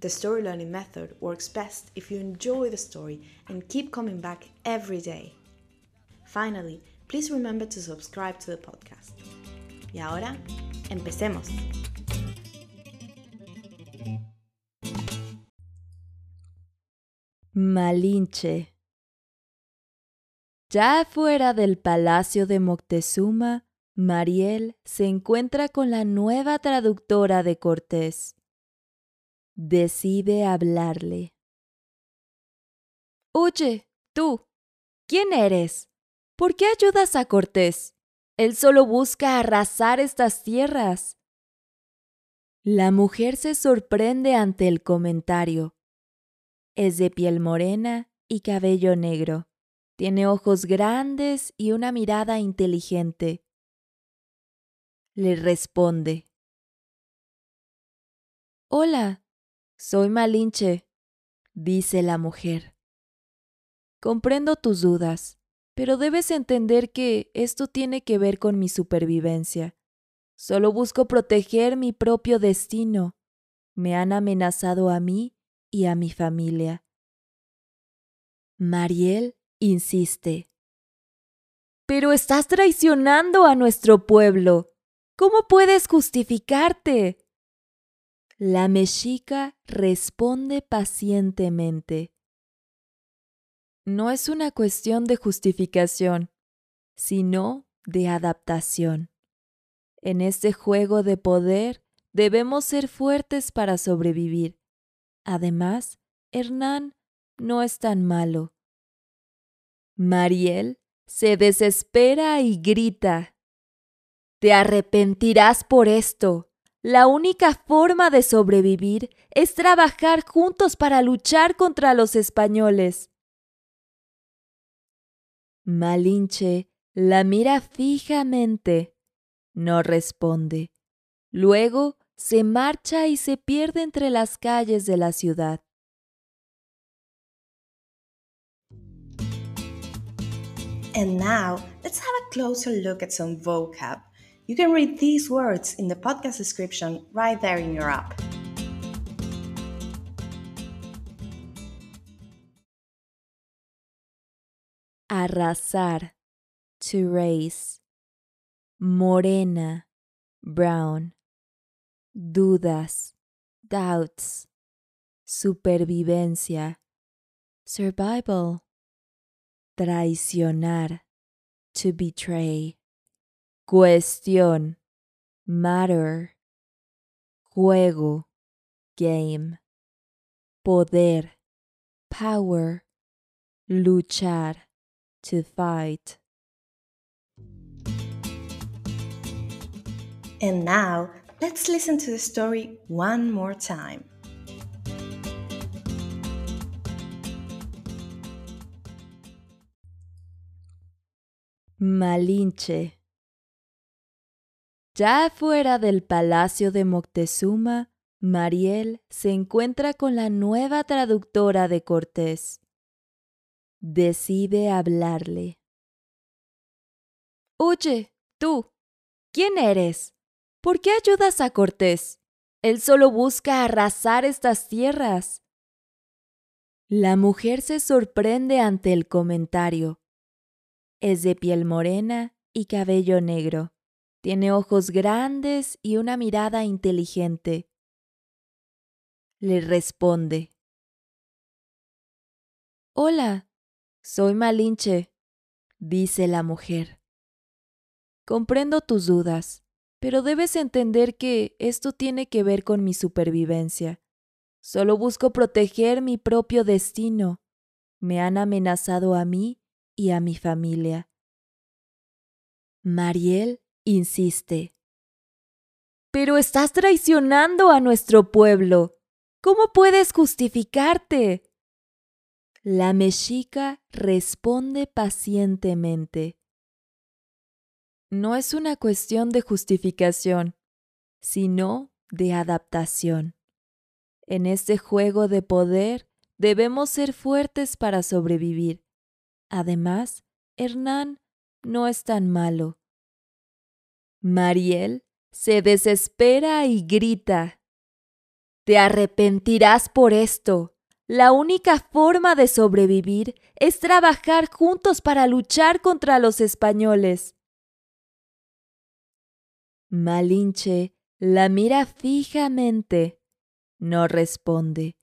the story learning method works best if you enjoy the story and keep coming back every day. Finally, please remember to subscribe to the podcast. Y ahora, empecemos. Malinche. Ya fuera del palacio de Moctezuma, Mariel se encuentra con la nueva traductora de Cortés. Decide hablarle. Oye, tú, ¿quién eres? ¿Por qué ayudas a Cortés? Él solo busca arrasar estas tierras. La mujer se sorprende ante el comentario. Es de piel morena y cabello negro. Tiene ojos grandes y una mirada inteligente. Le responde. Hola, soy Malinche, dice la mujer. Comprendo tus dudas, pero debes entender que esto tiene que ver con mi supervivencia. Solo busco proteger mi propio destino. Me han amenazado a mí y a mi familia. Mariel insiste. Pero estás traicionando a nuestro pueblo. ¿Cómo puedes justificarte? La mexica responde pacientemente. No es una cuestión de justificación, sino de adaptación. En este juego de poder debemos ser fuertes para sobrevivir. Además, Hernán no es tan malo. Mariel se desespera y grita. Te arrepentirás por esto. La única forma de sobrevivir es trabajar juntos para luchar contra los españoles. Malinche la mira fijamente. No responde. Luego se marcha y se pierde entre las calles de la ciudad. And now, let's have a closer look at some vocab. You can read these words in the podcast description right there in your app. Arrasar, to raise. Morena, brown. Dudas, doubts. Supervivencia, survival. Traicionar, to betray. Cuestión, matter. Juego, game. Poder, power. Luchar, to fight. And now, let's listen to the story one more time. Malinche. Ya fuera del palacio de Moctezuma, Mariel se encuentra con la nueva traductora de Cortés. Decide hablarle. Oye, tú, ¿quién eres? ¿Por qué ayudas a Cortés? Él solo busca arrasar estas tierras. La mujer se sorprende ante el comentario. Es de piel morena y cabello negro. Tiene ojos grandes y una mirada inteligente. Le responde. Hola, soy Malinche, dice la mujer. Comprendo tus dudas, pero debes entender que esto tiene que ver con mi supervivencia. Solo busco proteger mi propio destino. Me han amenazado a mí y a mi familia. Mariel insiste. Pero estás traicionando a nuestro pueblo. ¿Cómo puedes justificarte? La mexica responde pacientemente. No es una cuestión de justificación, sino de adaptación. En este juego de poder debemos ser fuertes para sobrevivir. Además, Hernán no es tan malo. Mariel se desespera y grita. Te arrepentirás por esto. La única forma de sobrevivir es trabajar juntos para luchar contra los españoles. Malinche la mira fijamente. No responde.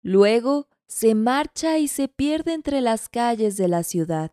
Luego se marcha y se pierde entre las calles de la ciudad.